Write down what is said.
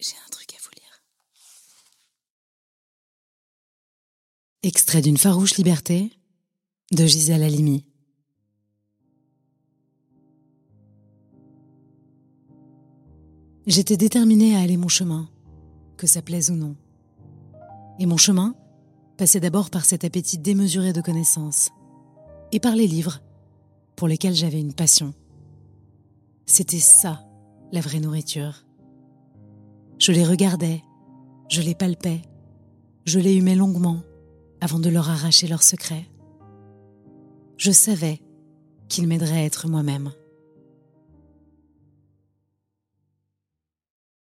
J'ai un truc à vous lire. Extrait d'une farouche liberté de Gisèle Halimi. J'étais déterminée à aller mon chemin, que ça plaise ou non. Et mon chemin passait d'abord par cet appétit démesuré de connaissances, et par les livres, pour lesquels j'avais une passion. C'était ça, la vraie nourriture. Je les regardais, je les palpais, je les humais longuement avant de leur arracher leurs secrets. Je savais qu'ils m'aideraient à être moi-même.